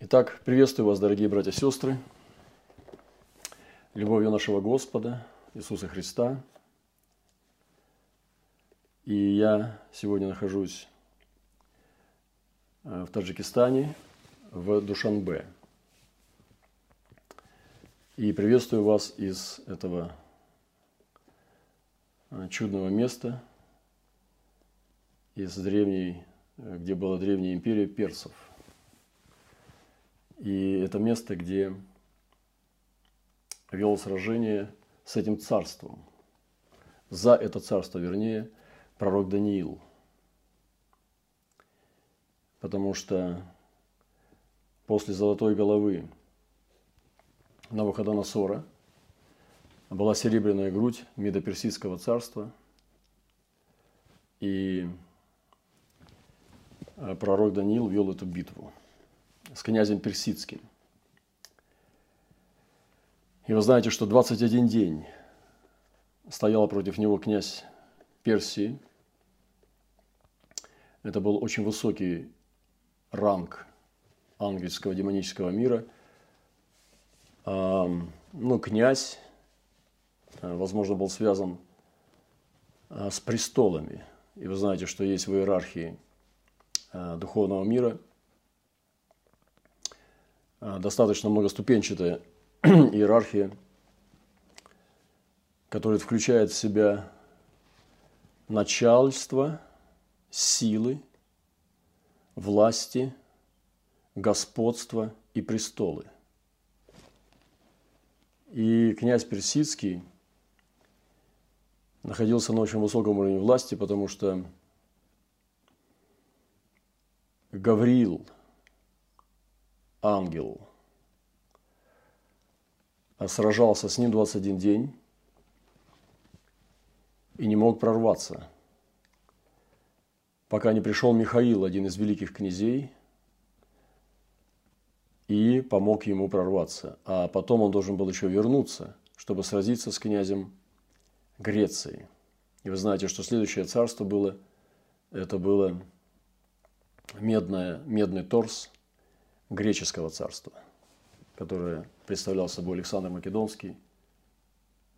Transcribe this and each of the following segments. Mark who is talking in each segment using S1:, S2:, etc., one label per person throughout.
S1: Итак, приветствую вас, дорогие братья и сестры, любовью нашего Господа Иисуса Христа. И я сегодня нахожусь э, в Таджикистане, в Душанбе. И приветствую вас из этого э, чудного места, из древней, э, где была древняя империя персов – и это место, где вел сражение с этим царством. За это царство, вернее, пророк Даниил. Потому что после золотой головы Навуходоносора была серебряная грудь Медоперсидского царства. И пророк Даниил вел эту битву с князем Персидским. И вы знаете, что 21 день стоял против него князь Персии. Это был очень высокий ранг ангельского демонического мира. Ну, князь, возможно, был связан а, с престолами. И вы знаете, что есть в иерархии а, духовного мира Э, достаточно многоступенчатая иерархия, которая включает в себя начальство, силы, власти, господство и престолы. И князь Персидский находился на очень высоком уровне власти, потому что Гавриил – ангел. Сражался с ним 21 день и не мог прорваться, пока не пришел Михаил, один из великих князей, и помог ему прорваться. А потом он должен был еще вернуться, чтобы сразиться с князем Греции. И вы знаете, что следующее царство было, это было медное, медный торс – греческого царства, которое представлял собой Александр Македонский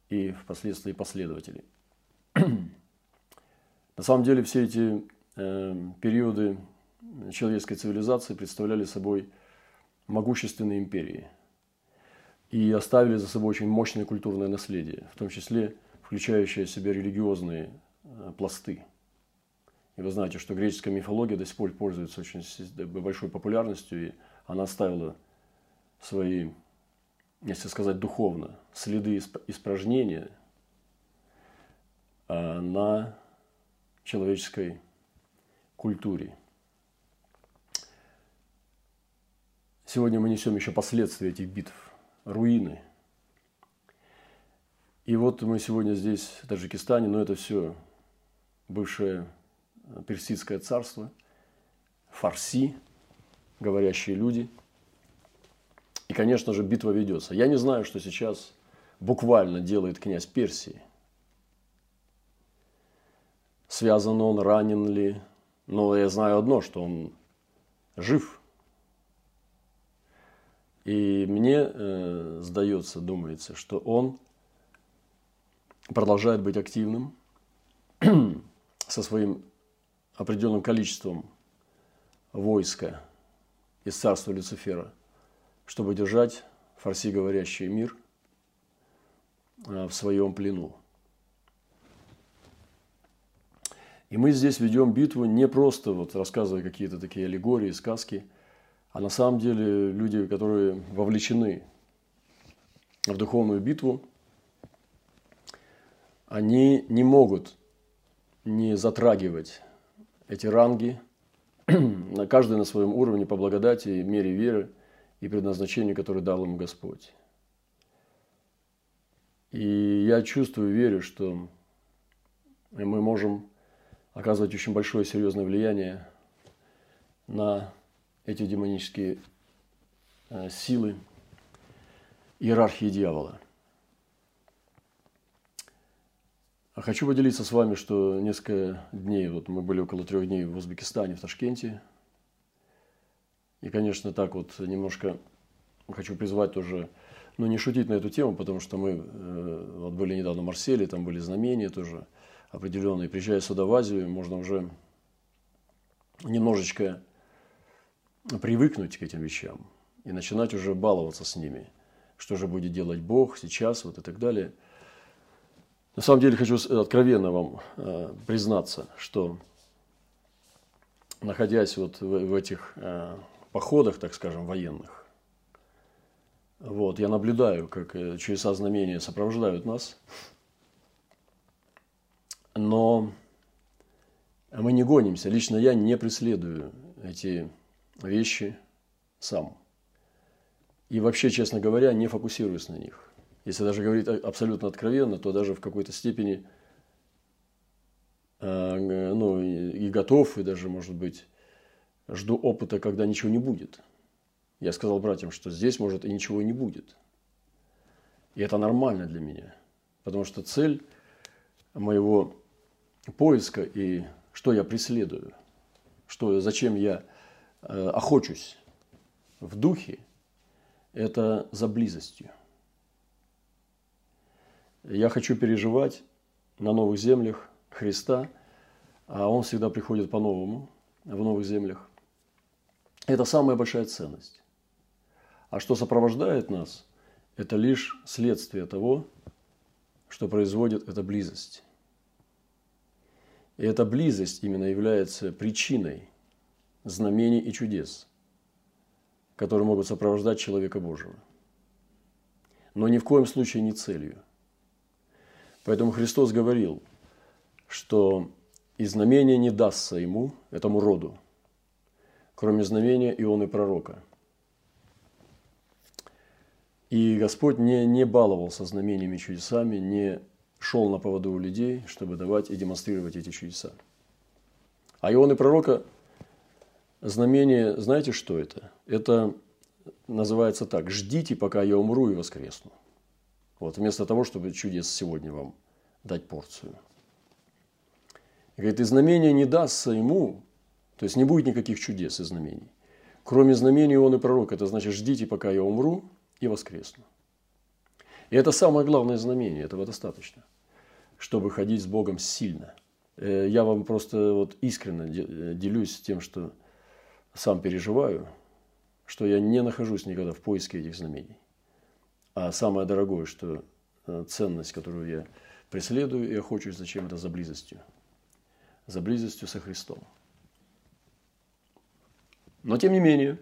S1: и впоследствии последователи. На самом деле все эти э, периоды человеческой цивилизации представляли собой могущественные империи и оставили за собой очень мощное культурное наследие, в том числе включающее в себя религиозные э, пласты. И вы знаете, что греческая мифология до сих пор пользуется очень большой популярностью, и она оставила свои, если сказать духовно, следы испражнения а, на человеческой культуре. Сегодня мы несем еще последствия этих битв, руины. И вот мы сегодня здесь, в Таджикистане, но это все бывшее персидское царство, Фарси – говорящие люди. И, конечно же, битва ведется. Я не знаю, что сейчас буквально делает князь Персии. Связан он, ранен ли. Но я знаю одно, что он жив. И мне э, сдается, думается, что он продолжает быть активным со своим определенным количеством войска из царства Люцифера, чтобы держать фарси говорящий мир а, в своем плену. И мы здесь ведем битву не просто вот рассказывая какие-то такие аллегории, сказки, а на самом деле люди, которые вовлечены в духовную битву, они не могут не затрагивать эти ранги – каждый на своем уровне по благодати, мере веры и предназначению, которое дал им Господь. И я чувствую, верю, что мы можем оказывать очень большое серьезное влияние на эти демонические э, силы иерархии дьявола – А хочу поделиться с вами, что несколько дней, вот мы были около трех дней в Узбекистане, в Ташкенте. И, конечно, так вот немножко хочу призвать тоже, ну, не шутить на эту тему, потому что мы э, вот были недавно в Марселе, там были знамения тоже определенные. Приезжая сюда в Азию, можно уже немножечко привыкнуть к этим вещам и начинать уже баловаться с ними. Что же будет делать Бог сейчас, вот и так далее. На самом деле хочу откровенно вам э, признаться, что находясь вот в, в этих э, походах, так скажем, военных, вот, я наблюдаю, как э, чудеса знамения сопровождают нас, но мы не гонимся. Лично я не преследую эти вещи сам. И вообще, честно говоря, не фокусируюсь на них. Если даже говорить абсолютно откровенно, то даже в какой-то степени э, ну, и готов, и даже, может быть, жду опыта, когда ничего не будет. Я сказал братьям, что здесь, может, и ничего не будет. И это нормально для меня. Потому что цель моего поиска и что я преследую, что, зачем я э, охочусь в духе, это за близостью. Я хочу переживать на новых землях Христа, а Он всегда приходит по-новому в новых землях. Это самая большая ценность. А что сопровождает нас, это лишь следствие того, что производит эта близость. И эта близость именно является причиной знамений и чудес, которые могут сопровождать человека Божьего. Но ни в коем случае не целью. Поэтому Христос говорил, что и знамение не дастся ему, этому роду, кроме знамения Ионы пророка. И Господь не, не баловался знамениями и чудесами, не шел на поводу у людей, чтобы давать и демонстрировать эти чудеса. А Ионы пророка знамение, знаете, что это? Это называется так, ждите, пока я умру и воскресну. Вот, вместо того, чтобы чудес сегодня вам дать порцию. И говорит, и знамение не дастся ему, то есть не будет никаких чудес и знамений. Кроме знамений он и пророк, это значит, ждите, пока я умру и воскресну. И это самое главное знамение, этого достаточно, чтобы ходить с Богом сильно. Э, я вам просто вот искренне э, делюсь тем, что сам переживаю, что я не нахожусь никогда в поиске этих знамений. А самое дорогое, что э, ценность, которую я преследую и охочусь зачем это за близостью. За близостью со Христом. Но тем не менее,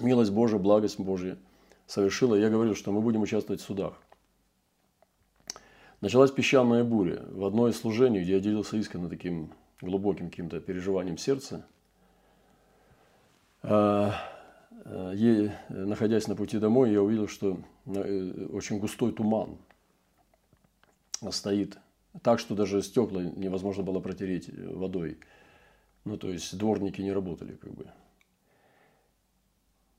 S1: милость Божия, благость Божья совершила. Я говорил, что мы будем участвовать в судах. Началась песчаная буря. В одной из служений, где я делился искренне таким глубоким каким-то переживанием сердца, а, а, находясь на пути домой, я увидел, что э, очень густой туман стоит так, что даже стекла невозможно было протереть водой. Ну, то есть дворники не работали как бы.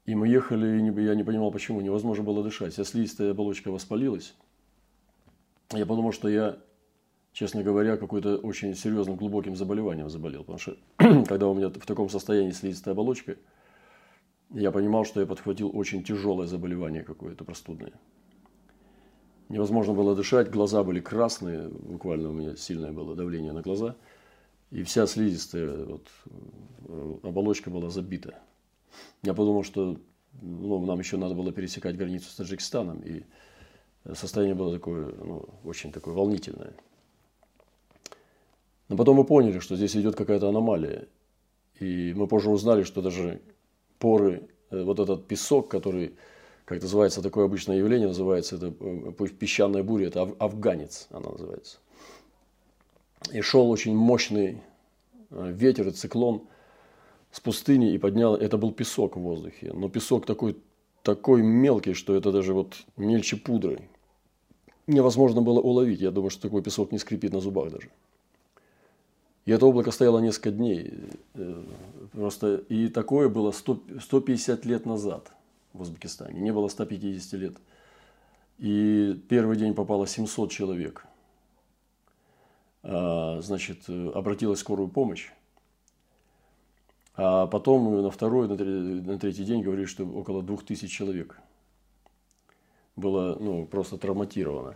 S1: И мы ехали, и я не понимал, почему. Невозможно было дышать. Слизистая оболочка воспалилась. Я подумал, что я, честно говоря, какой-то очень серьезным глубоким заболеванием заболел. Потому что когда у меня в таком состоянии слизистая оболочка, я понимал, что я подхватил очень тяжелое заболевание какое-то простудное. Невозможно было дышать, глаза были красные, буквально у меня сильное было давление на глаза. И вся слизистая вот, э, оболочка была забита. Я подумал, что ну, нам еще надо было пересекать границу с Таджикистаном, и состояние было такое, ну, очень такое волнительное. Но потом мы поняли, что здесь идет какая-то аномалия. И мы позже узнали, что даже поры, э, вот этот песок, который, как называется, такое обычное явление, называется это э, песчаная буря, это афганец она называется. И шел очень мощный э, ветер и циклон – с пустыни и поднял, это был песок в воздухе, но песок такой, такой мелкий, что это даже вот мельче пудры. Невозможно было уловить, я думаю, что такой песок не скрипит на зубах даже. И это облако стояло несколько дней. Э, просто и такое было 100, 150 лет назад в Узбекистане. Не было 150 лет. И первый день попало 700 человек. А, значит, обратилась скорую помощь. А потом на второй, на третий день говорили, что около двух тысяч человек было ну, просто травматировано.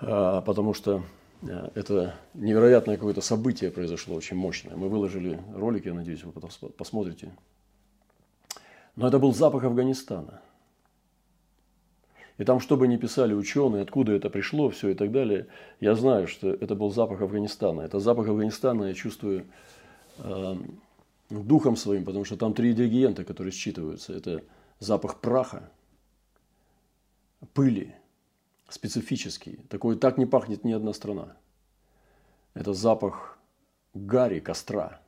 S1: А, потому что э, это невероятное какое-то событие произошло, очень мощное. Мы выложили ролик, я надеюсь, вы потом посмотрите. Но это был запах Афганистана. И там, что бы ни писали ученые, откуда это пришло, все и так далее, я знаю, что это был запах Афганистана. Это запах Афганистана я чувствую э, духом своим, потому что там три ингредиента, которые считываются. Это запах праха, пыли, специфический. Такой так не пахнет ни одна страна. Это запах гари, костра,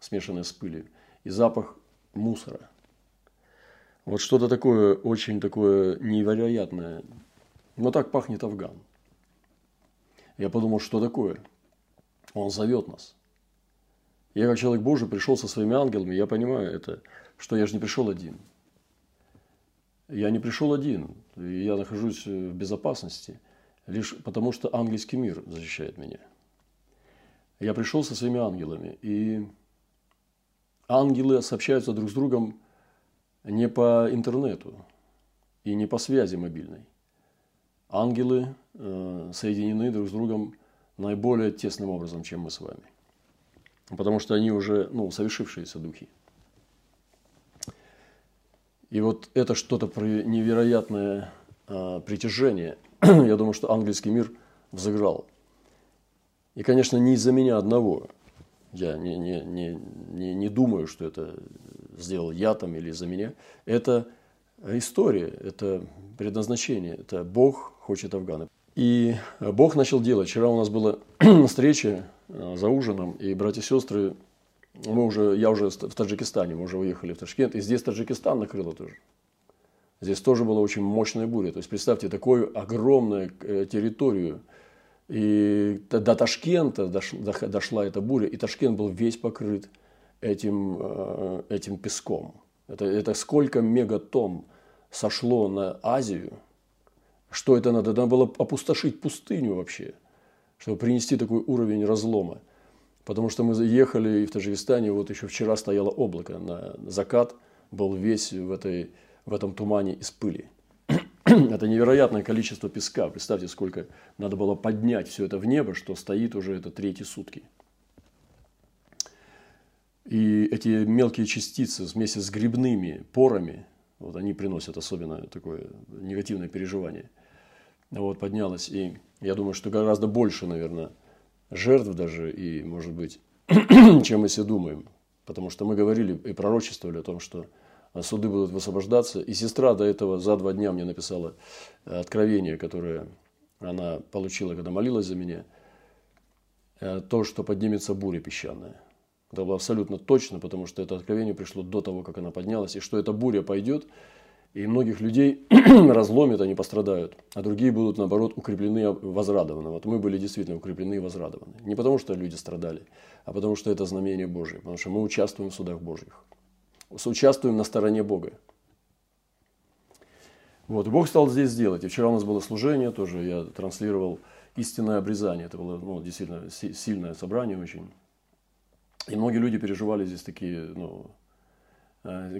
S1: смешанный с пылью, и запах мусора. Вот что-то такое, очень такое невероятное. Но так пахнет Афган. Я подумал, что такое? Он зовет нас. Я как человек Божий пришел со своими ангелами, я понимаю это, что я же не пришел один. Я не пришел один, я нахожусь в безопасности, лишь потому что ангельский мир защищает меня. Я пришел со своими ангелами, и ангелы сообщаются друг с другом не по интернету и не по связи мобильной. Ангелы э, соединены друг с другом наиболее тесным образом, чем мы с вами. Потому что они уже ну, совершившиеся духи. И вот это что-то невероятное э, притяжение. Я думаю, что ангельский мир взыграл. И, конечно, не из-за меня одного. Я не, не, не, не, не думаю, что это сделал я там или из-за меня. Это история, это предназначение, это Бог хочет Афгана. И Бог начал делать. Вчера у нас была встреча э, за ужином, и братья и сестры мы уже, я уже в Таджикистане, мы уже уехали в Ташкент, и здесь Таджикистан накрыло тоже. Здесь тоже была очень мощная буря. То есть представьте такую огромную э, территорию. И до Ташкента дошла эта буря, и Ташкент был весь покрыт этим, э, этим песком. Это, это сколько мегатонн сошло на Азию. Что это надо? Надо было опустошить пустыню вообще, чтобы принести такой уровень разлома. Потому что мы ехали и в Таджикистане, вот еще вчера стояло облако, на закат был весь в, этой, в этом тумане из пыли. это невероятное количество песка. Представьте, сколько надо было поднять все это в небо, что стоит уже это третьи сутки. И эти мелкие частицы вместе с грибными порами, вот они приносят особенно такое негативное переживание. Вот поднялось. И я думаю, что гораздо больше, наверное, жертв даже, и, может быть, чем мы себе думаем. Потому что мы говорили и пророчествовали о том, что суды будут высвобождаться. И сестра до этого за два дня мне написала э, откровение, которое она получила, когда молилась за меня. Э, то, что поднимется буря песчаная. Это было абсолютно точно, потому что это откровение пришло до того, как она поднялась. И что эта буря пойдет, и многих людей разломит, они пострадают, а другие будут, наоборот, укреплены, возрадованы. Вот мы были действительно укреплены и возрадованы. Не потому, что люди страдали, а потому, что это знамение Божие, потому что мы участвуем в судах Божьих. Участвуем на стороне Бога. Вот, Бог стал здесь делать. И вчера у нас было служение, тоже я транслировал истинное обрезание. Это было ну, действительно сильное собрание очень. И многие люди переживали здесь такие ну,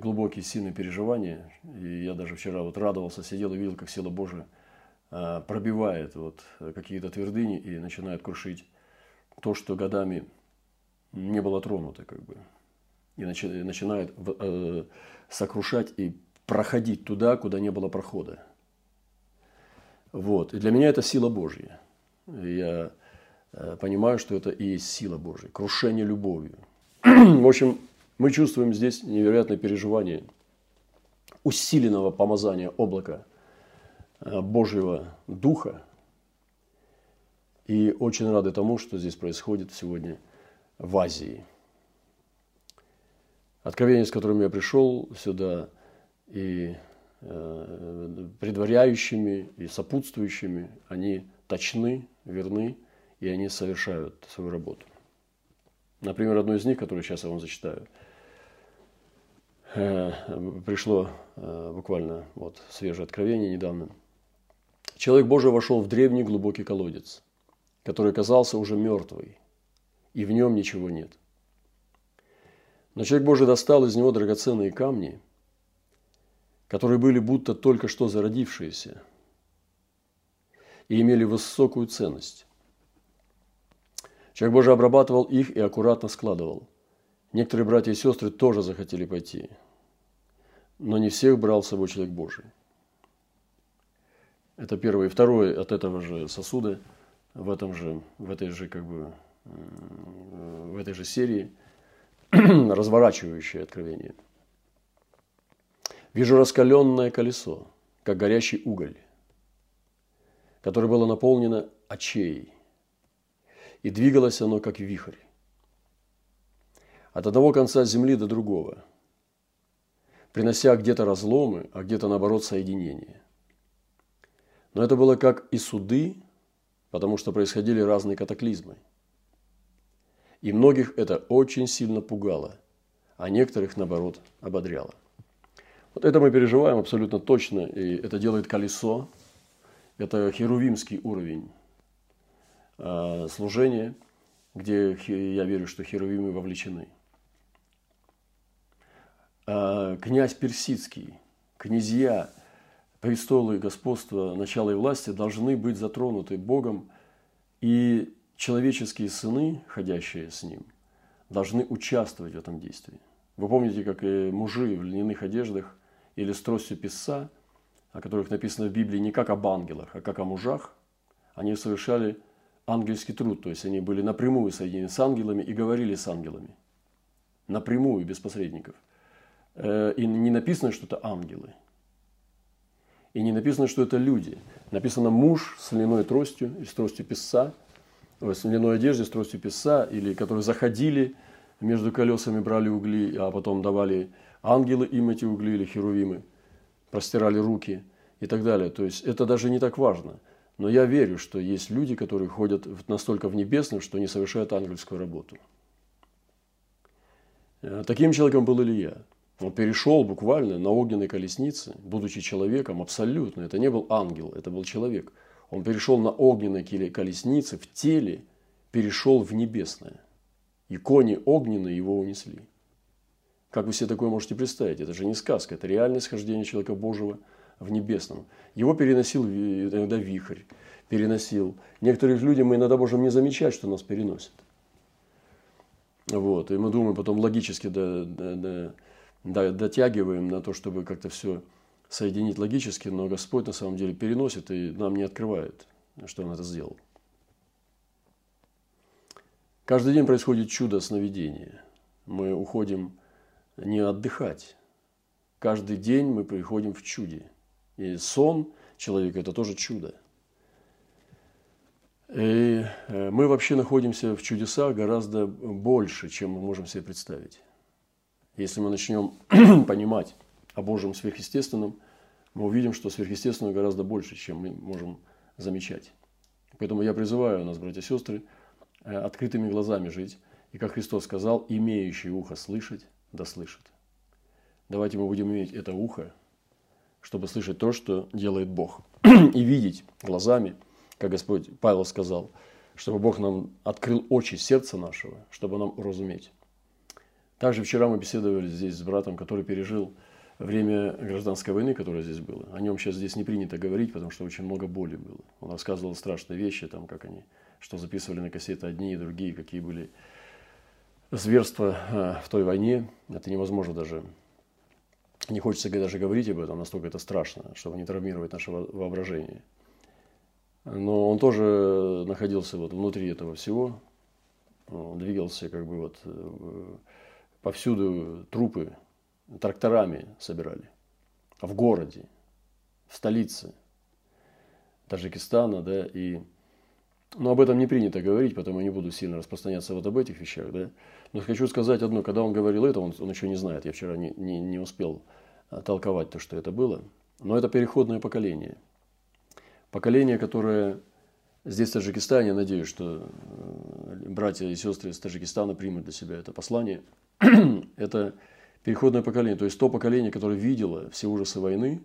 S1: глубокие, сильные переживания. И я даже вчера вот радовался, сидел и видел, как сила Божия э, пробивает вот какие-то твердыни и начинает крушить то, что годами не было тронуто, как бы. И начинает э, сокрушать и проходить туда, куда не было прохода. Вот. И для меня это сила Божья. Я Э, понимаю, что это и есть сила Божья, крушение любовью. В общем, мы чувствуем здесь невероятное переживание усиленного помазания облака э, Божьего Духа. И очень рады тому, что здесь происходит сегодня в Азии. Откровения, с которыми я пришел сюда, и э, предваряющими, и сопутствующими, они точны, верны – и они совершают свою работу. Например, одно из них, которое сейчас я вам зачитаю, пришло э, буквально вот свежее откровение недавно. Человек Божий вошел в древний глубокий колодец, который казался уже мертвый, и в нем ничего нет. Но человек Божий достал из него драгоценные камни, которые были будто только что зародившиеся и имели высокую ценность. Человек Божий обрабатывал их и аккуратно складывал. Некоторые братья и сестры тоже захотели пойти, но не всех брал с собой человек Божий. Это первое. И второе, от этого же сосуда, в, этом же, в этой же как бы в этой же серии разворачивающее откровение. Вижу раскаленное колесо, как горящий уголь, которое было наполнено очей, и двигалось оно, как вихрь, от одного конца земли до другого, принося где-то разломы, а где-то, наоборот, соединение. Но это было как и суды, потому что происходили разные катаклизмы. И многих это очень сильно пугало, а некоторых, наоборот, ободряло. Вот это мы переживаем абсолютно точно, и это делает колесо. Это херувимский уровень э, служения, где я верю, что херувимы вовлечены. Э, князь Персидский, князья, престолы, господства, начала и власти должны быть затронуты Богом, и человеческие сыны, ходящие с ним, должны участвовать в этом действии. Вы помните, как и мужи в льняных одеждах или с тростью писца, о которых написано в Библии не как об ангелах, а как о мужах, они совершали ангельский труд, то есть они были напрямую соединены с ангелами и говорили с ангелами. Напрямую, без посредников. Э, и не написано, что это ангелы. И не написано, что это люди. Написано муж с льняной тростью и с тростью писца – в льняной одежде с тростью писа, или которые заходили между колесами, брали угли, а потом давали ангелы им эти угли или херувимы, простирали руки и так далее. То есть это даже не так важно. Но я верю, что есть люди, которые ходят настолько в небесном, что не совершают ангельскую работу. Э, таким человеком был Илья. Он перешел буквально на огненной колеснице, будучи человеком абсолютно. Это не был ангел, это был человек – он перешел на огненной колеснице в теле, перешел в небесное. И кони огненные его унесли. Как вы себе такое можете представить? Это же не сказка, это реальное схождение человека Божьего в небесном. Его переносил иногда вихрь, переносил. Некоторых людей мы иногда можем не замечать, что нас переносит. Вот. И мы думаем, потом логически до, до, до, до, дотягиваем на то, чтобы как-то все соединить логически, но Господь на самом деле переносит и нам не открывает, что Он это сделал. Каждый день происходит чудо сновидения. Мы уходим не отдыхать. Каждый день мы приходим в чуде. И сон человека – это тоже чудо. И э, мы вообще находимся в чудесах гораздо больше, чем мы можем себе представить. Если мы начнем понимать о Божьем сверхъестественном, мы увидим, что сверхъестественного гораздо больше, чем мы можем замечать. Поэтому я призываю нас, братья и сестры, э, открытыми глазами жить. И как Христос сказал, имеющий ухо слышать, да слышит. Давайте мы будем иметь это ухо, чтобы слышать то, что делает Бог. И видеть глазами, как Господь Павел сказал, чтобы Бог нам открыл очи сердца нашего, чтобы нам уразуметь. Также вчера мы беседовали здесь с братом, который пережил время гражданской войны, которое здесь было, о нем сейчас здесь не принято говорить, потому что очень много боли было. Он рассказывал страшные вещи, там, как они, что записывали на кассеты одни и другие, какие были зверства а, в той войне. Это невозможно даже, не хочется даже говорить об этом, настолько это страшно, чтобы не травмировать наше воображение. Но он тоже находился вот внутри этого всего, он двигался как бы вот э, повсюду трупы тракторами собирали. В городе, в столице Таджикистана, да, и но об этом не принято говорить, поэтому я не буду сильно распространяться вот об этих вещах, да. Но хочу сказать одно, когда он говорил это, он, он еще не знает, я вчера не, не, не успел а, толковать то, что это было. Но это переходное поколение. Поколение, которое здесь, в Таджикистане, я надеюсь, что э, братья и сестры из Таджикистана примут для себя это послание. это переходное поколение, то есть то поколение, которое видело все ужасы войны,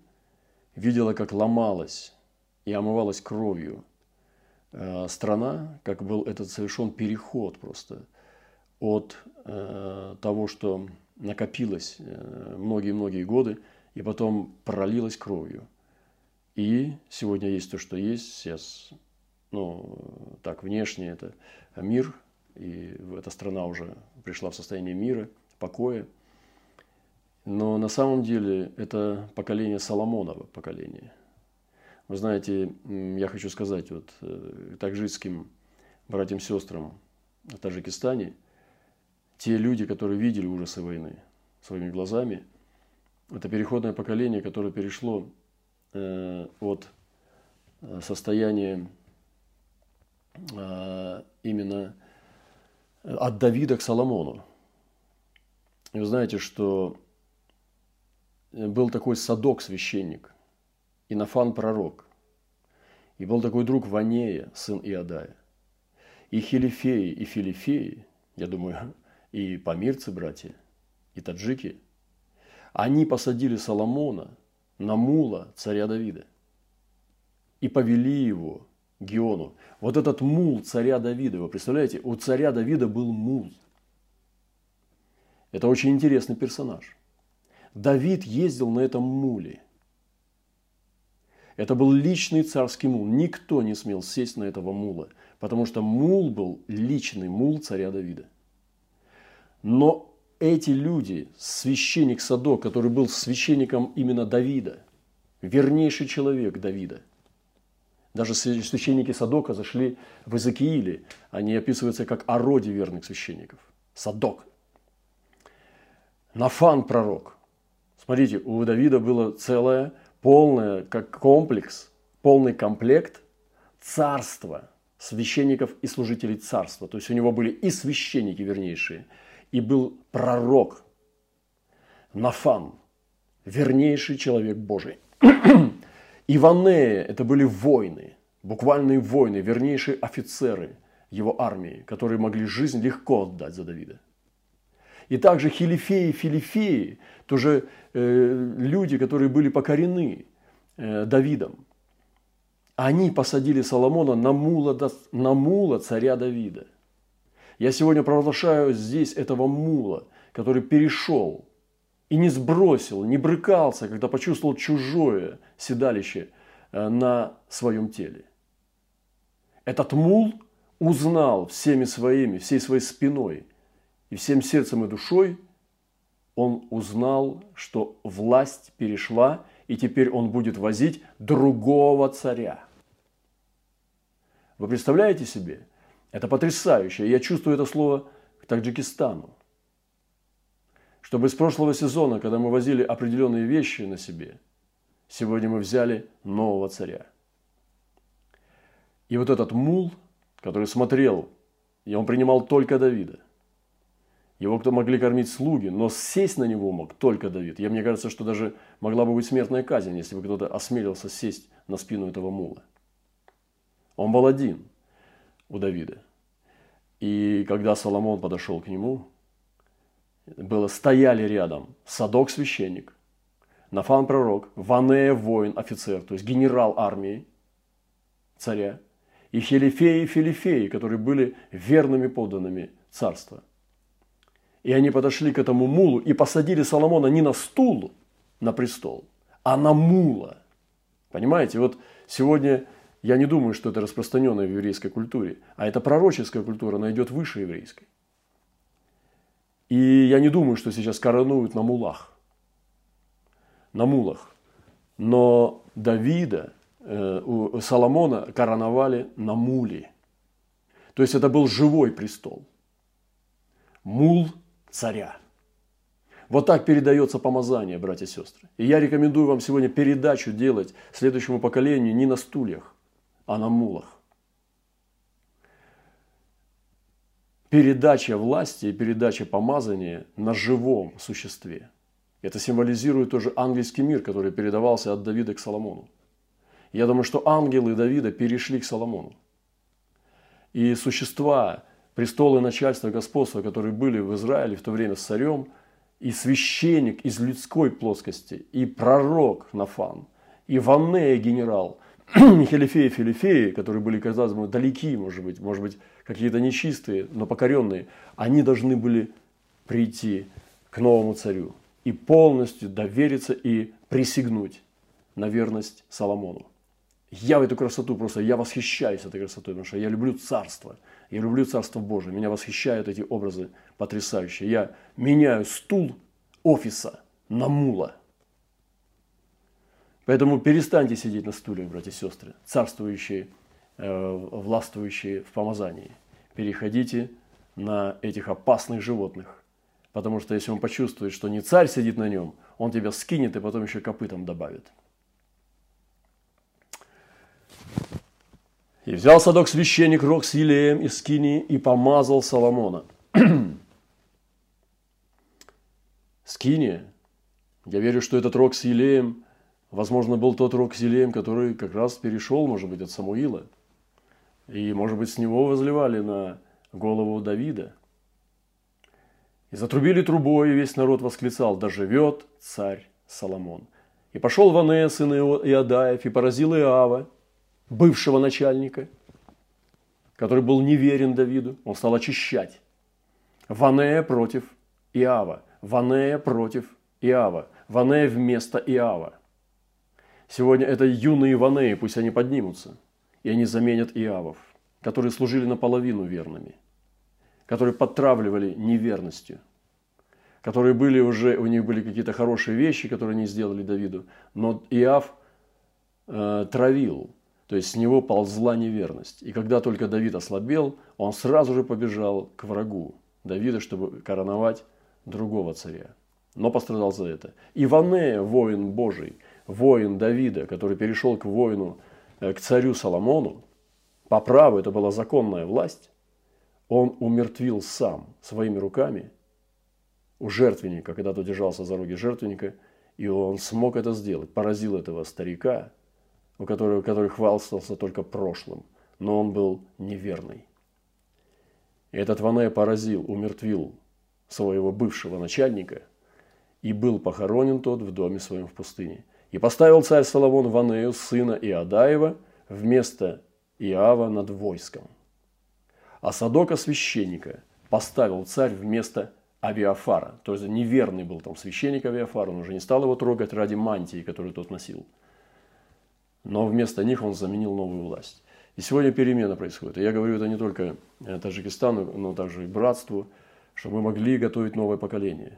S1: видело, как ломалась и омывалась кровью э, страна, как был этот совершен переход просто от э, того, что накопилось э, многие-многие годы и потом пролилось кровью. И сегодня есть то, что есть. Сейчас, ну, так, внешне это мир, и эта страна уже пришла в состояние мира, покоя. Но на самом деле это поколение Соломонова поколение. Вы знаете, я хочу сказать вот э, таджикским братьям-сестрам в Таджикистане, те люди, которые видели ужасы войны своими глазами, это переходное поколение, которое перешло э, от э, состояния именно от Давида к Соломону. И вы знаете, что был такой Садок священник, и Нафан пророк, и был такой друг Ванея, сын Иодая. И Хилифеи, и Филифеи, я думаю, и памирцы, братья, и таджики, они посадили Соломона на мула царя Давида и повели его Геону. Вот этот мул царя Давида, вы представляете, у царя Давида был мул. Это очень интересный персонаж. Давид ездил на этом муле. Это был личный царский мул. Никто не смел сесть на этого мула, потому что мул был личный мул царя Давида. Но эти люди, священник Садок, который был священником именно Давида, вернейший человек Давида – даже священники Садока зашли в Иезекииле. Они описываются как о роде верных священников. Садок. Нафан пророк. Смотрите, у Давида было целое, полное, как комплекс, полный комплект царства, священников и служителей царства. То есть у него были и священники вернейшие, и был пророк Нафан, вернейший человек Божий. Иванея – это были воины, буквальные воины, вернейшие офицеры его армии, которые могли жизнь легко отдать за Давида. И также Хилифеи, Филифеи, тоже э, люди, которые были покорены э, Давидом. Они посадили Соломона на мула, на мула царя Давида. Я сегодня провозглашаю здесь этого мула, который перешел и не сбросил, не брыкался, когда почувствовал чужое седалище э, на своем теле. Этот мул узнал всеми своими, всей своей спиной и всем сердцем и душой, он узнал, что власть перешла, и теперь он будет возить другого царя. Вы представляете себе? Это потрясающе. Я чувствую это слово к Таджикистану чтобы из прошлого сезона, когда мы возили определенные вещи на себе, сегодня мы взяли нового царя. И вот этот мул, который смотрел, и он принимал только Давида. Его кто могли кормить слуги, но сесть на него мог только Давид. Я, мне кажется, что даже могла бы быть смертная казнь, если бы кто-то осмелился сесть на спину этого мула. Он был один у Давида. И когда Соломон подошел к нему, было, стояли рядом Садок священник, Нафан пророк, Ванея воин, офицер, то есть генерал армии царя, и Хелифеи и Филифеи, которые были верными подданными царства. И они подошли к этому мулу и посадили Соломона не на стул, на престол, а на мула. Понимаете, вот сегодня я не думаю, что это распространенное в еврейской культуре, а эта пророческая культура, она идет выше еврейской. И я не думаю, что сейчас коронуют на мулах. На мулах. Но Давида, э, Соломона короновали на муле. То есть это был живой престол. Мул царя. Вот так передается помазание, братья и сестры. И я рекомендую вам сегодня передачу делать следующему поколению не на стульях, а на мулах. Передача власти и передача помазания на живом существе. Это символизирует тоже ангельский мир, который передавался от Давида к Соломону. Я думаю, что ангелы Давида перешли к Соломону. И существа, престолы начальства, господства, которые были в Израиле в то время с царем, и священник из людской плоскости, и пророк Нафан, и Ваннея генерал, Хелифеи, Филифеи, которые были, казалось бы, далеки, может быть, может быть, какие-то нечистые, но покоренные, они должны были прийти к новому царю и полностью довериться и присягнуть на верность Соломону. Я в эту красоту просто, я восхищаюсь этой красотой, потому что я люблю царство. Я люблю царство Божие. Меня восхищают эти образы потрясающие. Я меняю стул офиса на мула. Поэтому перестаньте сидеть на стуле, братья и сестры, царствующие, э, властвующие в помазании. Переходите на этих опасных животных. Потому что если он почувствует, что не царь сидит на нем, он тебя скинет и потом еще копытом добавит. И взял садок священник рог с Елеем из Скинии и помазал Соломона. Скиния. Я верю, что этот рог с Елеем, возможно, был тот рог с Елеем, который как раз перешел, может быть, от Самуила. И, может быть, с него возливали на голову Давида. И затрубили трубой, и весь народ восклицал, да живет царь Соломон. И пошел Ванея, сын Иодаев, и поразил Иава, бывшего начальника, который был неверен Давиду, он стал очищать. Ванея против Иава, Ванея против Иава, Ванея вместо Иава. Сегодня это юные Ванеи, пусть они поднимутся, и они заменят Иавов, которые служили наполовину верными, которые подтравливали неверностью, которые были уже, у них были какие-то хорошие вещи, которые они сделали Давиду, но Иав э, травил, то есть с него ползла неверность. И когда только Давид ослабел, он сразу же побежал к врагу Давида, чтобы короновать другого царя. Но пострадал за это. Иванея, воин Божий, воин Давида, который перешел к воину, э, к царю Соломону, по праву это была законная власть, он умертвил сам своими руками у жертвенника, когда тот держался за роги жертвенника, и он смог это сделать, поразил этого старика – у которого, который хвастался только прошлым, но он был неверный. И этот Ване поразил, умертвил своего бывшего начальника, и был похоронен тот в доме своем в пустыне. И поставил царь Соломон Ванею, сына Иодаева, вместо Иава над войском. А Садока священника поставил царь вместо Авиафара. То есть неверный был там священник Авиафар, он уже не стал его трогать ради мантии, которую тот носил – но вместо них он заменил новую власть. И сегодня перемена происходит. И я говорю это не только э, Таджикистану, но также и братству, чтобы мы могли готовить новое поколение.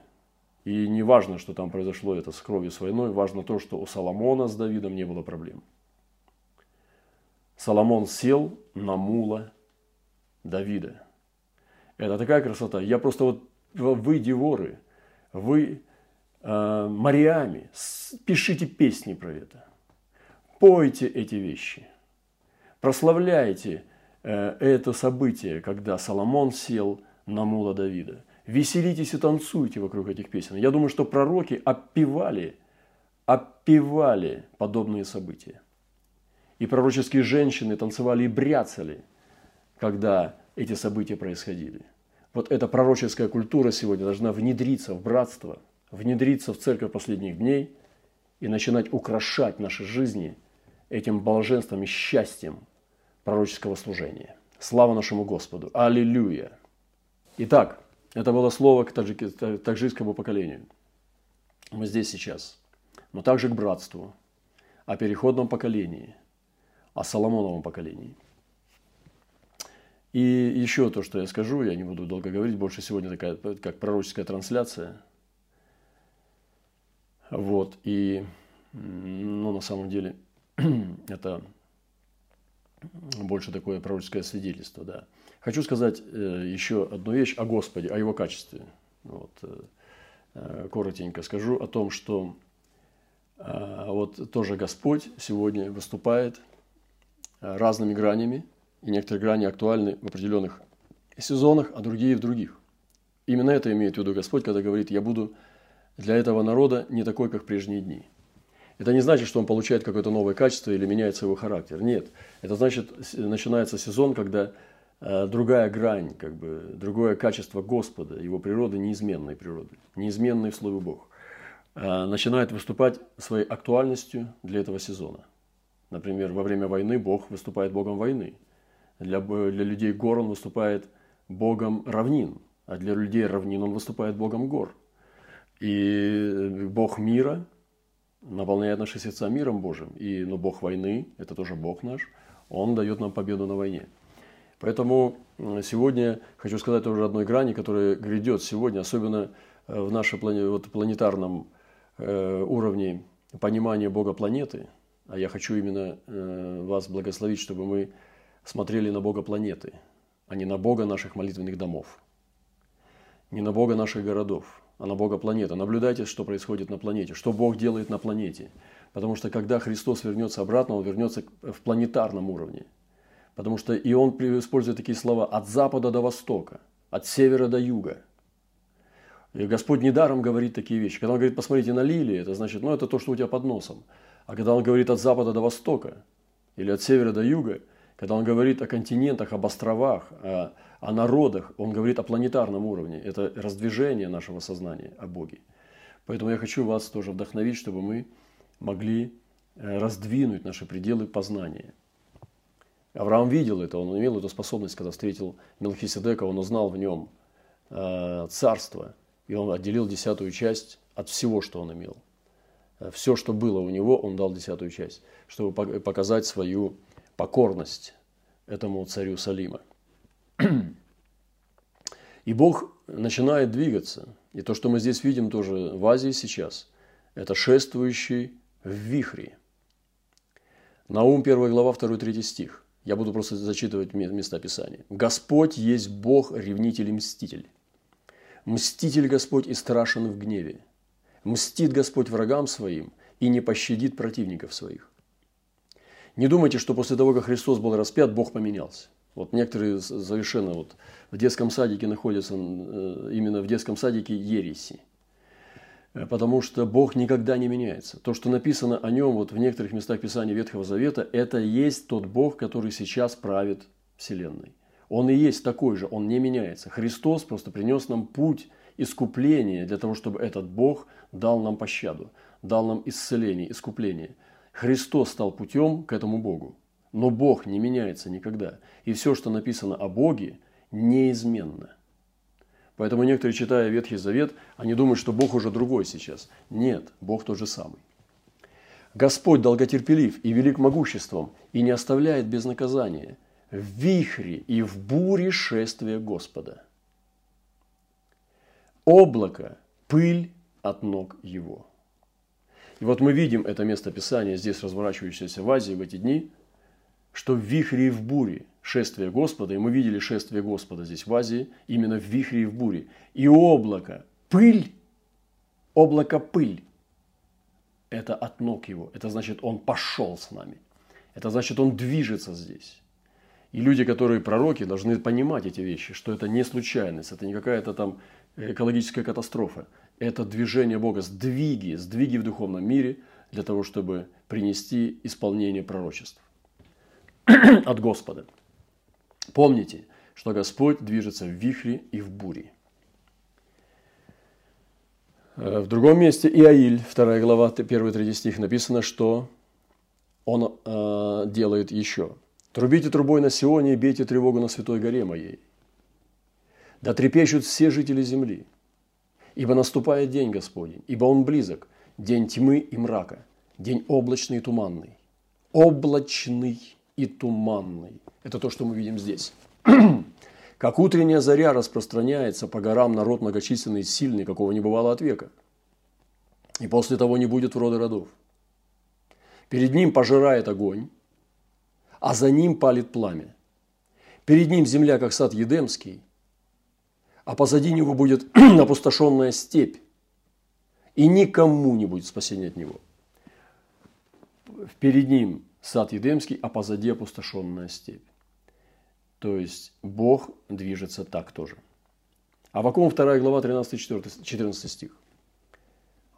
S1: И не важно, что там произошло это с кровью с войной, важно то, что у Соломона с Давидом не было проблем. Соломон сел на мула Давида. Это такая красота. Я просто вот, вы деворы, вы э, Мариами, пишите песни про это. Пойте эти вещи. Прославляйте э, это событие, когда Соломон сел на мула Давида. Веселитесь и танцуйте вокруг этих песен. Я думаю, что пророки опевали, опевали подобные события. И пророческие женщины танцевали и бряцали, когда эти события происходили. Вот эта пророческая культура сегодня должна внедриться в братство, внедриться в церковь последних дней и начинать украшать наши жизни – этим блаженством и счастьем пророческого служения. Слава нашему Господу! Аллилуйя! Итак, это было слово к таджикскому поколению. Мы здесь сейчас. Но также к братству, о переходном поколении, о Соломоновом поколении. И еще то, что я скажу, я не буду долго говорить, больше сегодня такая, как пророческая трансляция. Вот, и, ну, на самом деле, это больше такое пророческое свидетельство, да. Хочу сказать э, еще одну вещь о Господе, о Его качестве. Вот, э, э, коротенько скажу о том, что вот тоже Господь сегодня выступает разными гранями, и некоторые грани актуальны в определенных сезонах, а другие в других. Именно это имеет в виду Господь, когда говорит, я буду для этого народа не такой, как прежние дни – это не значит, что он получает какое-то новое качество или меняется его характер. Нет. Это значит, начинается сезон, когда другая грань, как бы, другое качество Господа, его природы, неизменной природы, неизменной в Слове Бог, э, начинает выступать своей актуальностью для этого сезона. Например, во время войны Бог выступает Богом войны. Для, для людей гор он выступает Богом равнин, а для людей равнин он выступает Богом гор – И Бог мира наполняет наши сердца миром Божьим. И, но Бог войны, это тоже Бог наш, Он дает нам победу на войне. Поэтому сегодня хочу сказать тоже одной грани, которая грядет сегодня, особенно э, в нашем вот, планетарном э, уровне понимания Бога планеты. А я хочу именно э, вас благословить, чтобы мы смотрели на Бога планеты, а не на Бога наших молитвенных домов, не на Бога наших городов, а на Бога планеты. Наблюдайте, что происходит на планете, что Бог делает на планете. Потому что когда Христос вернется обратно, Он вернется в планетарном уровне. Потому что и Он использует такие слова от запада до востока, от севера до юга. И Господь недаром говорит такие вещи. Когда Он говорит, посмотрите на лилии, это значит, ну это то, что у тебя под носом. А когда Он говорит от запада до востока, или от севера до юга – когда он говорит о континентах, об островах, о, о народах, он говорит о планетарном уровне. Это раздвижение нашего сознания о Боге. Поэтому я хочу вас тоже вдохновить, чтобы мы могли э, раздвинуть наши пределы познания. Авраам видел это, он имел эту способность, когда встретил Мелхиседека, он узнал в нем э, царство, и он отделил десятую часть от всего, что он имел. Э, Все, что было у него, он дал десятую часть, чтобы показать свою покорность этому царю Салима. И Бог начинает двигаться. И то, что мы здесь видим тоже в Азии сейчас, это шествующий в вихре. Наум 1 глава 2-3 стих. Я буду просто зачитывать места Писания. «Господь есть Бог, ревнитель и мститель. Мститель Господь и страшен в гневе. Мстит Господь врагам своим и не пощадит противников своих. Не думайте, что после того, как Христос был распят, Бог поменялся. Вот некоторые совершенно вот в детском садике находятся, э, именно в детском садике ереси. Э, потому что Бог никогда не меняется. То, что написано о нем вот в некоторых местах Писания Ветхого Завета, это есть тот Бог, который сейчас правит Вселенной. Он и есть такой же, он не меняется. Христос просто принес нам путь искупления для того, чтобы этот Бог дал нам пощаду, дал нам исцеление, искупление – Христос стал путем к этому Богу. Но Бог не меняется никогда. И все, что написано о Боге, неизменно. Поэтому некоторые, читая Ветхий Завет, они думают, что Бог уже другой сейчас. Нет, Бог тот же самый. Господь долготерпелив и велик могуществом, и не оставляет без наказания. В вихре и в буре шествия Господа. Облако – пыль от ног Его. И вот мы видим это место Писания, здесь разворачивающееся в Азии в эти дни, что в вихре и в буре шествие Господа, и мы видели шествие Господа здесь в Азии, именно в вихре и в буре. И облако, пыль, облако пыль, это от ног его. Это значит, он пошел с нами. Это значит, он движется здесь. И люди, которые пророки, должны понимать эти вещи, что это не случайность, это не какая-то там экологическая катастрофа это движение Бога, сдвиги, сдвиги в духовном мире для того, чтобы принести исполнение пророчеств от Господа. Помните, что Господь движется в вихре и в буре. Э, в другом месте Иаиль, 2 глава, 1-3 стих написано, что он э, делает еще. «Трубите трубой на Сионе и бейте тревогу на святой горе моей. Да трепещут все жители земли, Ибо наступает день Господень, ибо он близок, день тьмы и мрака, день облачный и туманный. Облачный и туманный. Это то, что мы видим здесь. Как утренняя заря распространяется по горам народ многочисленный и сильный, какого не бывало от века. И после того не будет в роды родов. Перед ним пожирает огонь, а за ним палит пламя. Перед ним земля, как сад Едемский, а позади него будет опустошенная степь, и никому не будет спасения от него. Перед ним сад Едемский, а позади опустошенная степь. То есть Бог движется так тоже. А Авакум 2 глава 13-14 стих.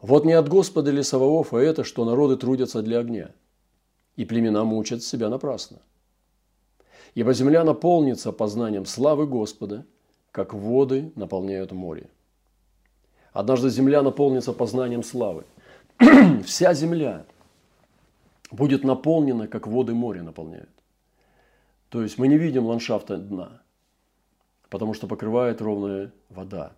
S1: «Вот не от Господа ли Саваофа это, что народы трудятся для огня, и племена мучат себя напрасно. Ибо земля наполнится познанием славы Господа – как воды наполняют море. Однажды земля наполнится познанием славы. Вся земля будет наполнена, как воды моря наполняют. То есть мы не видим ландшафта дна, потому что покрывает ровная вода.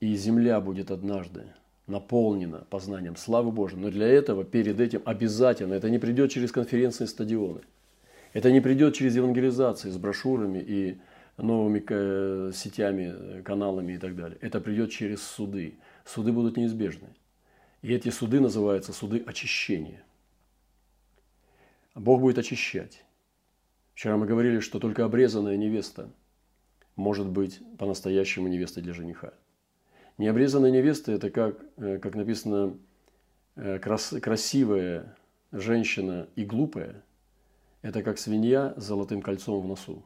S1: И земля будет однажды наполнена познанием славы Божьей. Но для этого перед этим обязательно, это не придет через конференции стадионы, это не придет через евангелизации с брошюрами и новыми э, сетями, каналами и так далее. Это придет через суды. Суды будут неизбежны. И эти суды называются суды очищения. Бог будет очищать. Вчера мы говорили, что только обрезанная невеста может быть по-настоящему невестой для жениха. Необрезанная невеста – это, как, э, как написано, э, крас, красивая женщина и глупая – это как свинья с золотым кольцом в носу.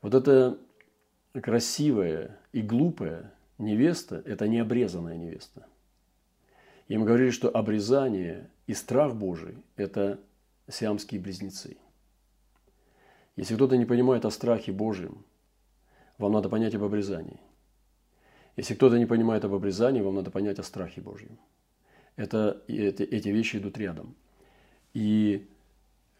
S1: Вот эта красивая и глупая невеста – это необрезанная невеста. И мы говорили, что обрезание и страх Божий – это сиамские близнецы. Если кто-то не понимает о страхе Божьем, вам надо понять об обрезании. Если кто-то не понимает об обрезании, вам надо понять о страхе Божьем. Это, это, эти вещи идут рядом. И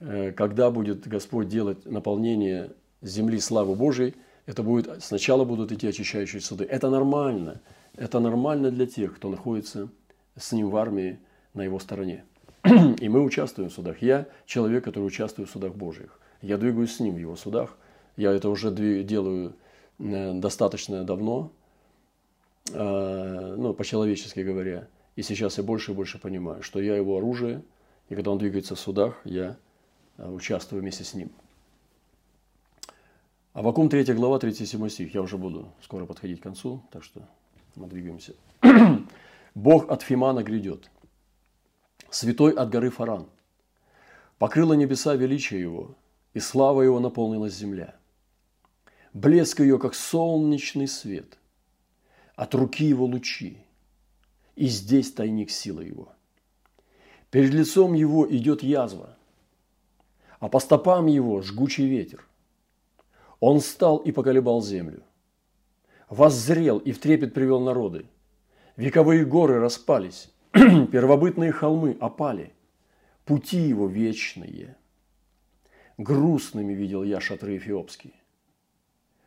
S1: э, когда будет Господь делать наполнение земли славы Божией, это будет, сначала будут идти очищающие суды. Это нормально. Это нормально для тех, кто находится с ним в армии на его стороне. И мы участвуем в судах. Я человек, который участвует в судах Божьих. Я двигаюсь с ним в его судах. Я это уже делаю э, достаточно давно, э, ну, по-человечески говоря. И сейчас я больше и больше понимаю, что я его оружие, и когда он двигается в судах, я э, участвую вместе с ним. А Авакум 3 глава, 37 стих. Я уже буду скоро подходить к концу, так что мы двигаемся. Бог от Фимана грядет, святой от горы Фаран. Покрыла небеса величие его, и слава его наполнилась земля. Блеск ее, как солнечный свет, от руки его лучи, и здесь тайник силы его. Перед лицом его идет язва, а по стопам его жгучий ветер. Он встал и поколебал землю. Воззрел и в трепет привел народы. Вековые горы распались, первобытные холмы опали, пути его вечные – Грустными видел я шатры эфиопские.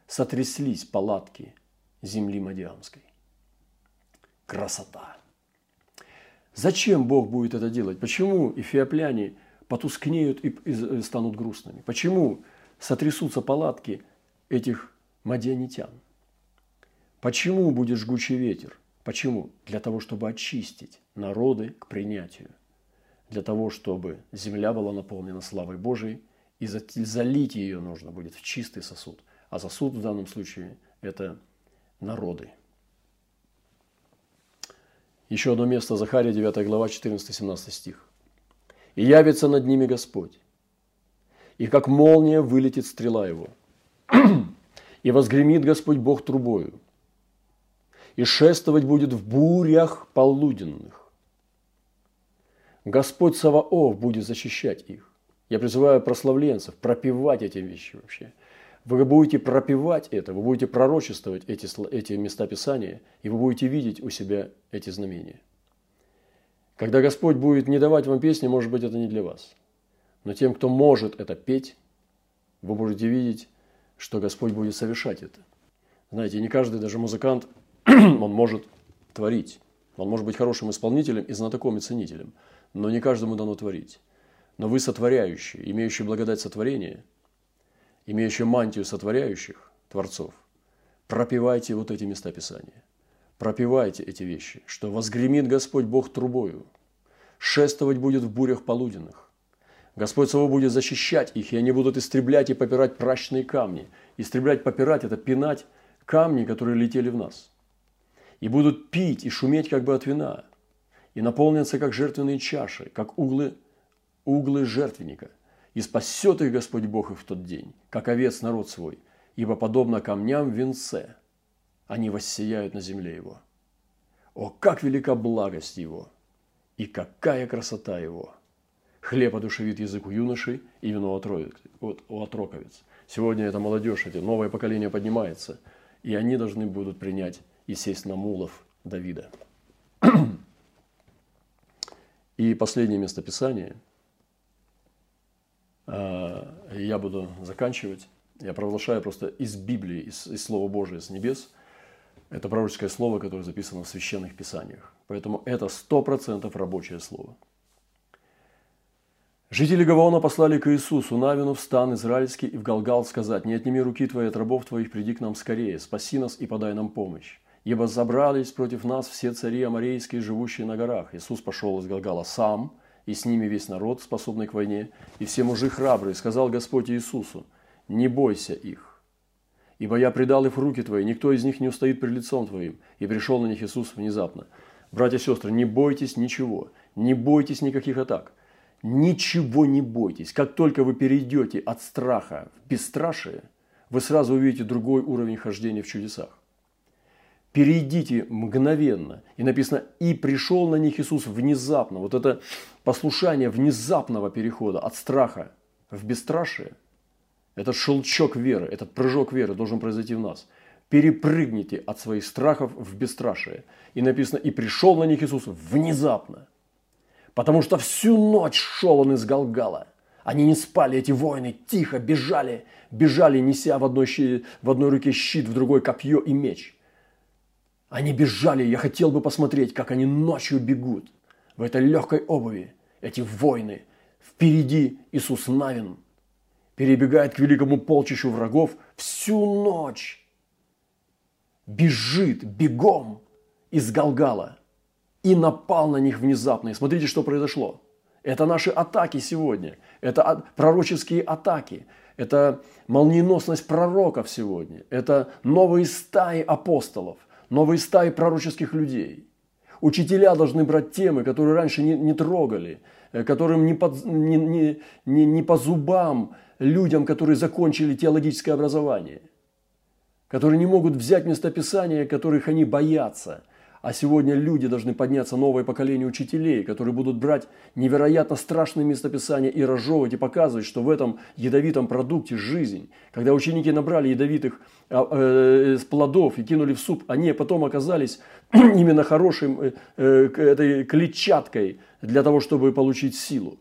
S1: Сотряслись палатки земли Мадиамской. Красота! Зачем Бог будет это делать? Почему эфиопляне потускнеют и станут грустными? Почему сотрясутся палатки этих мадианитян? Почему будет жгучий ветер? Почему? Для того, чтобы очистить народы к принятию. Для того, чтобы земля была наполнена славой Божией и залить ее нужно будет в чистый сосуд. А сосуд в данном случае – это народы. Еще одно место, Захария 9 глава, 14-17 стих. «И явится над ними Господь, и как молния вылетит стрела его, и возгремит Господь Бог трубою, и шествовать будет в бурях полуденных. Господь Саваоф будет защищать их, я призываю прославленцев пропивать эти вещи вообще. Вы будете пропивать это, вы будете пророчествовать эти, эти места Писания, и вы будете видеть у себя эти знамения. Когда Господь будет не давать вам песни, может быть, это не для вас. Но тем, кто может это петь, вы будете видеть, что Господь будет совершать это. Знаете, не каждый, даже музыкант, он может творить. Он может быть хорошим исполнителем и знатоком и ценителем, но не каждому дано творить. Но вы сотворяющие, имеющие благодать сотворения, имеющие мантию сотворяющих творцов, пропивайте вот эти места Писания. Пропивайте эти вещи, что возгремит Господь Бог трубою, шествовать будет в бурях полуденных. Господь Савва будет защищать их, и они будут истреблять и попирать прачные камни. Истреблять, попирать – это пинать камни, которые летели в нас. И будут пить и шуметь, как бы от вина, и наполнятся, как жертвенные чаши, как углы углы жертвенника, и спасет их Господь Бог их в тот день, как овец народ свой, ибо подобно камням в венце они воссияют на земле его. О, как велика благость его, и какая красота его! Хлеб одушевит язык у юноши, и вино отроет, у отроковец. Сегодня эта молодежь, это новое поколение поднимается, и они должны будут принять и сесть на мулов Давида. И последнее местописание – я буду заканчивать. Я провозглашаю просто из Библии, из, из Слова Божия, с небес. Это пророческое слово, которое записано в священных писаниях. Поэтому это сто процентов рабочее слово. Жители Гаваона послали к Иисусу Навину в стан израильский и в Галгал сказать, «Не отними руки твои от рабов твоих, приди к нам скорее, спаси нас и подай нам помощь. Ибо забрались против нас все цари амарейские, живущие на горах». Иисус пошел из Галгала сам, и с ними весь народ, способный к войне, и все мужи храбрые. Сказал Господь Иисусу, «Не бойся их, ибо я предал их в руки твои, никто из них не устоит пред лицом твоим». И пришел на них Иисус внезапно. Братья и сестры, не бойтесь ничего, не бойтесь никаких атак – Ничего не бойтесь. Как только вы перейдете от страха в бесстрашие, вы сразу увидите другой уровень хождения в чудесах. Перейдите мгновенно. И написано, и пришел на них Иисус внезапно. Вот это послушание внезапного перехода от страха в бесстрашие, этот шелчок веры, этот прыжок веры должен произойти в нас. Перепрыгните от своих страхов в бесстрашие. И написано, и пришел на них Иисус внезапно. Потому что всю ночь шел он из Галгала. Они не спали, эти воины, тихо бежали, бежали, неся в одной, в одной руке щит, в другой копье и меч. Они бежали, я хотел бы посмотреть, как они ночью бегут в этой легкой обуви, эти воины. Впереди Иисус Навин перебегает к великому полчищу врагов всю ночь. Бежит бегом из Галгала и напал на них внезапно. И смотрите, что произошло. Это наши атаки сегодня. Это пророческие атаки. Это молниеносность пророков сегодня. Это новые стаи апостолов. Новые стаи пророческих людей. Учителя должны брать темы, которые раньше не, не трогали, э, которым не, под, не, не, не, не по зубам людям, которые закончили теологическое образование, которые не могут взять местописания, которых они боятся – а сегодня люди должны подняться, новое поколение учителей, которые будут брать невероятно страшные местописания и разжевывать и показывать, что в этом ядовитом продукте жизнь. Когда ученики набрали ядовитых а, э, плодов и кинули в суп, они потом оказались именно хорошим э, э, этой клетчаткой для того, чтобы получить силу.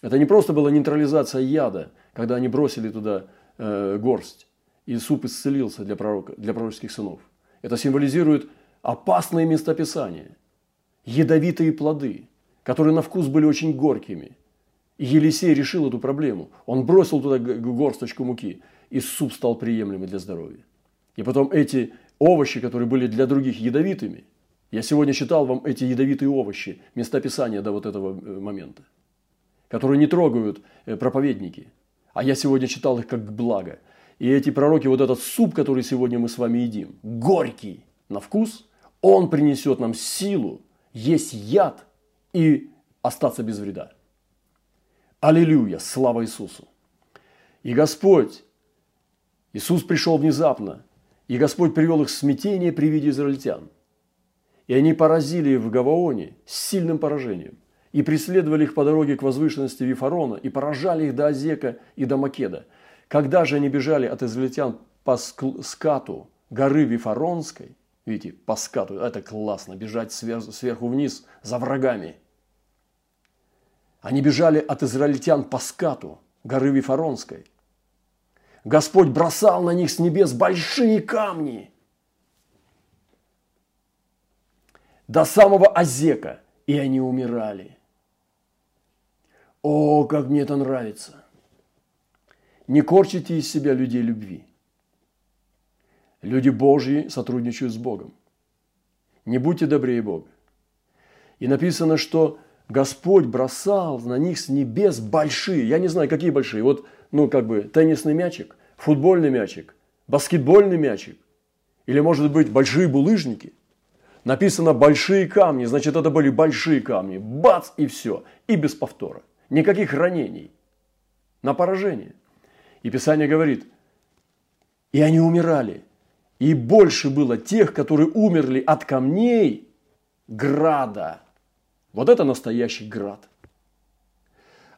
S1: Это не просто была нейтрализация яда, когда они бросили туда э, горсть, и суп исцелился для, пророка, для пророческих сынов. Это символизирует опасные местописания, ядовитые плоды, которые на вкус были очень горькими. И Елисей решил эту проблему. Он бросил туда горсточку муки, и суп стал приемлемым для здоровья. И потом эти овощи, которые были для других ядовитыми, я сегодня читал вам эти ядовитые овощи, местописания до вот этого э, момента, которые не трогают э, проповедники. А я сегодня читал их как благо. И эти пророки, вот этот суп, который сегодня мы с вами едим, горький на вкус – он принесет нам силу есть яд и остаться без вреда. Аллилуйя, слава Иисусу. И Господь, Иисус пришел внезапно, и Господь привел их в смятение при виде израильтян. И они поразили в Гаваоне с сильным поражением, и преследовали их по дороге к возвышенности Вифарона, и поражали их до Азека и до Македа. Когда же они бежали от израильтян по скату горы Вифаронской – Видите, по скату. Это классно. Бежать сверху, вниз за врагами. Они бежали от израильтян по скату горы Вифаронской. Господь бросал на них с небес большие камни. До самого Азека. И они умирали. О, как мне это нравится. Не корчите из себя людей любви. Люди Божьи сотрудничают с Богом. Не будьте добрее Бога. И написано, что Господь бросал на них с небес большие, я не знаю, какие большие, вот, ну, как бы, теннисный мячик, футбольный мячик, баскетбольный мячик, или, может быть, большие булыжники. Написано большие камни, значит, это были большие камни. Бац, и все. И без повтора. Никаких ранений. На поражение. И Писание говорит, и они умирали. И больше было тех, которые умерли от камней града. Вот это настоящий град.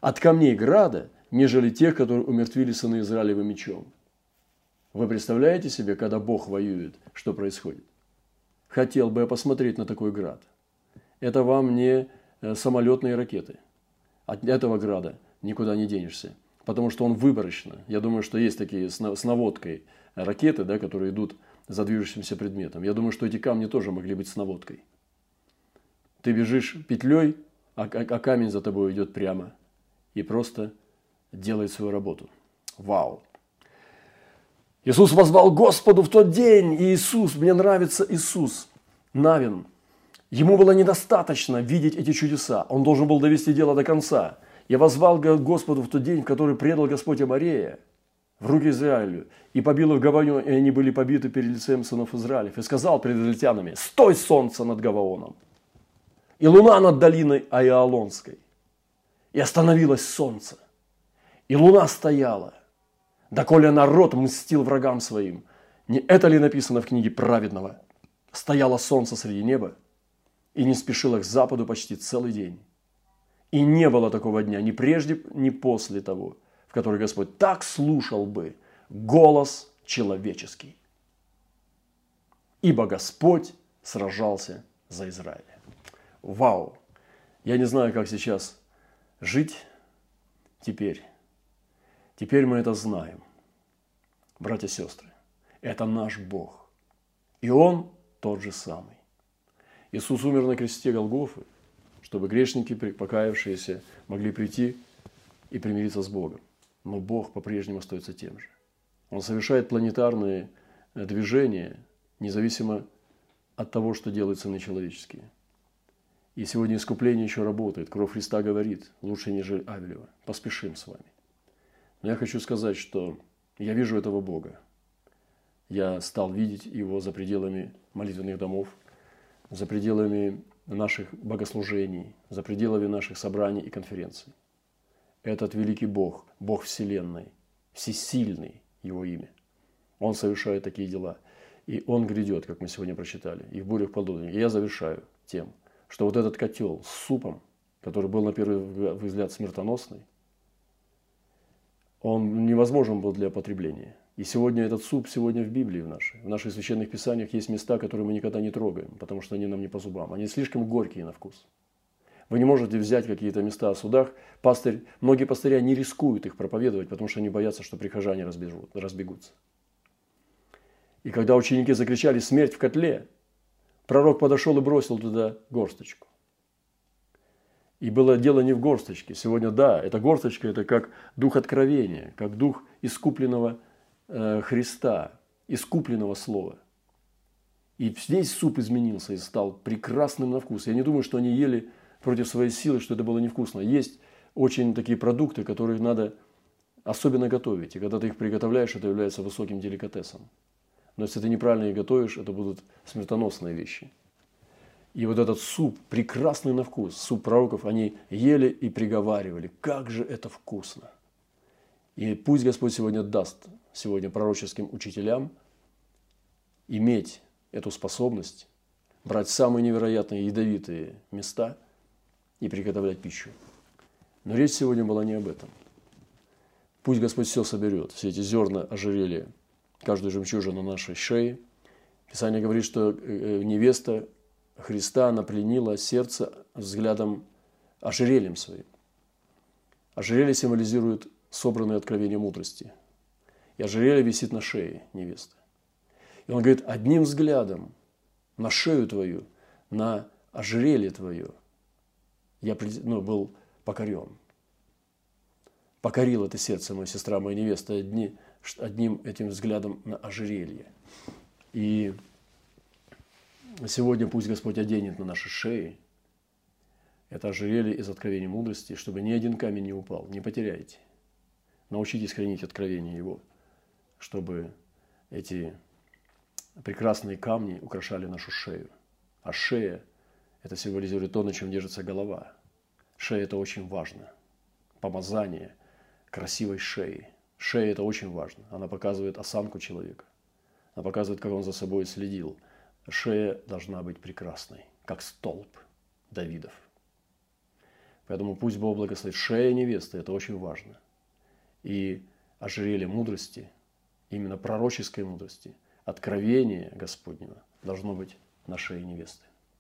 S1: От камней града, нежели тех, которые умертвили сыны Израилева мечом. Вы представляете себе, когда Бог воюет, что происходит? Хотел бы я посмотреть на такой град. Это вам не э, самолетные ракеты. От этого града никуда не денешься. Потому что он выборочно. Я думаю, что есть такие с наводкой ракеты, да, которые идут за движущимся предметом. Я думаю, что эти камни тоже могли быть с наводкой. Ты бежишь петлей, а, а, а камень за тобой идет прямо и просто делает свою работу. Вау! Иисус возвал Господу в тот день. И Иисус, мне нравится Иисус, Навин. Ему было недостаточно видеть эти чудеса. Он должен был довести дело до конца. Я возвал Господу в тот день, в который предал Господь Амарея в руки Израилю, и побил их Гаваон, и они были побиты перед лицем сынов Израилев, и сказал перед израильтянами, «Стой, солнце над Гаваоном, и луна над долиной Аиалонской». И остановилось солнце, и луна стояла, доколе народ мстил врагам своим. Не это ли написано в книге праведного? Стояло солнце среди неба, и не спешило к западу почти целый день. И не было такого дня ни прежде, ни после того – который Господь так слушал бы голос человеческий. Ибо Господь сражался за Израиль. Вау! Я не знаю, как сейчас жить теперь. Теперь мы это знаем. Братья и сестры, это наш Бог. И Он тот же самый. Иисус умер на кресте Голгофы, чтобы грешники, покаявшиеся, могли прийти и примириться с Богом но Бог по-прежнему остается тем же. Он совершает планетарные э, движения, независимо от того, что делают сыны человеческие. И сегодня искупление еще работает. Кровь Христа говорит, лучше, нежели Авелева. Поспешим с вами. Но я хочу сказать, что я вижу этого Бога. Я стал видеть Его за пределами молитвенных домов, за пределами наших богослужений, за пределами наших собраний и конференций этот великий Бог, Бог Вселенной, всесильный Его имя. Он совершает такие дела. И Он грядет, как мы сегодня прочитали, и в бурях полудня. И я завершаю тем, что вот этот котел с супом, который был на первый взгляд смертоносный, он невозможен был для потребления. И сегодня этот суп, сегодня в Библии в нашей, в наших священных писаниях есть места, которые мы никогда не трогаем, потому что они нам не по зубам. Они слишком горькие на вкус. Вы не можете взять какие-то места о судах. Пастырь, многие пастыря не рискуют их проповедовать, потому что они боятся, что прихожане разбежут, разбегутся. И когда ученики закричали «Смерть в котле!», пророк подошел и бросил туда горсточку. И было дело не в горсточке. Сегодня, да, эта горсточка – это как дух откровения, как дух искупленного э, Христа, искупленного Слова. И весь суп изменился и стал прекрасным на вкус. Я не думаю, что они ели против своей силы, что это было невкусно. Есть очень такие продукты, которые надо особенно готовить. И когда ты их приготовляешь, это является высоким деликатесом. Но если ты неправильно их готовишь, это будут смертоносные вещи. И вот этот суп, прекрасный на вкус, суп пророков, они ели и приговаривали, как же это вкусно. И пусть Господь сегодня даст сегодня пророческим учителям иметь эту способность брать самые невероятные ядовитые места – и приготовлять пищу. Но речь сегодня была не об этом. Пусть Господь все соберет, все эти зерна ожерелья, каждую жемчужину на нашей шее. Писание говорит, что э, э, невеста Христа напленила сердце взглядом ожерельем своим. Ожерелье символизирует собранное откровение мудрости. И ожерелье висит на шее невесты. И он говорит, одним взглядом на шею твою, на ожерелье твое – я ну, был покорен. Покорил это сердце моя сестра, моя невеста одни, одним этим взглядом на ожерелье. И сегодня пусть Господь оденет на наши шеи это ожерелье из откровения мудрости, чтобы ни один камень не упал. Не потеряйте. Научитесь хранить откровение Его, чтобы эти прекрасные камни украшали нашу шею. А шея – это символизирует то, на чем держится голова. Шея – это очень важно. Помазание красивой шеи. Шея – это очень важно. Она показывает осанку человека. Она показывает, как он за собой следил. Шея должна быть прекрасной, как столб Давидов. Поэтому пусть Бог благословит. Шея невесты – это очень важно. И ожерелье мудрости, именно пророческой мудрости, откровение Господнего должно быть на шее невесты.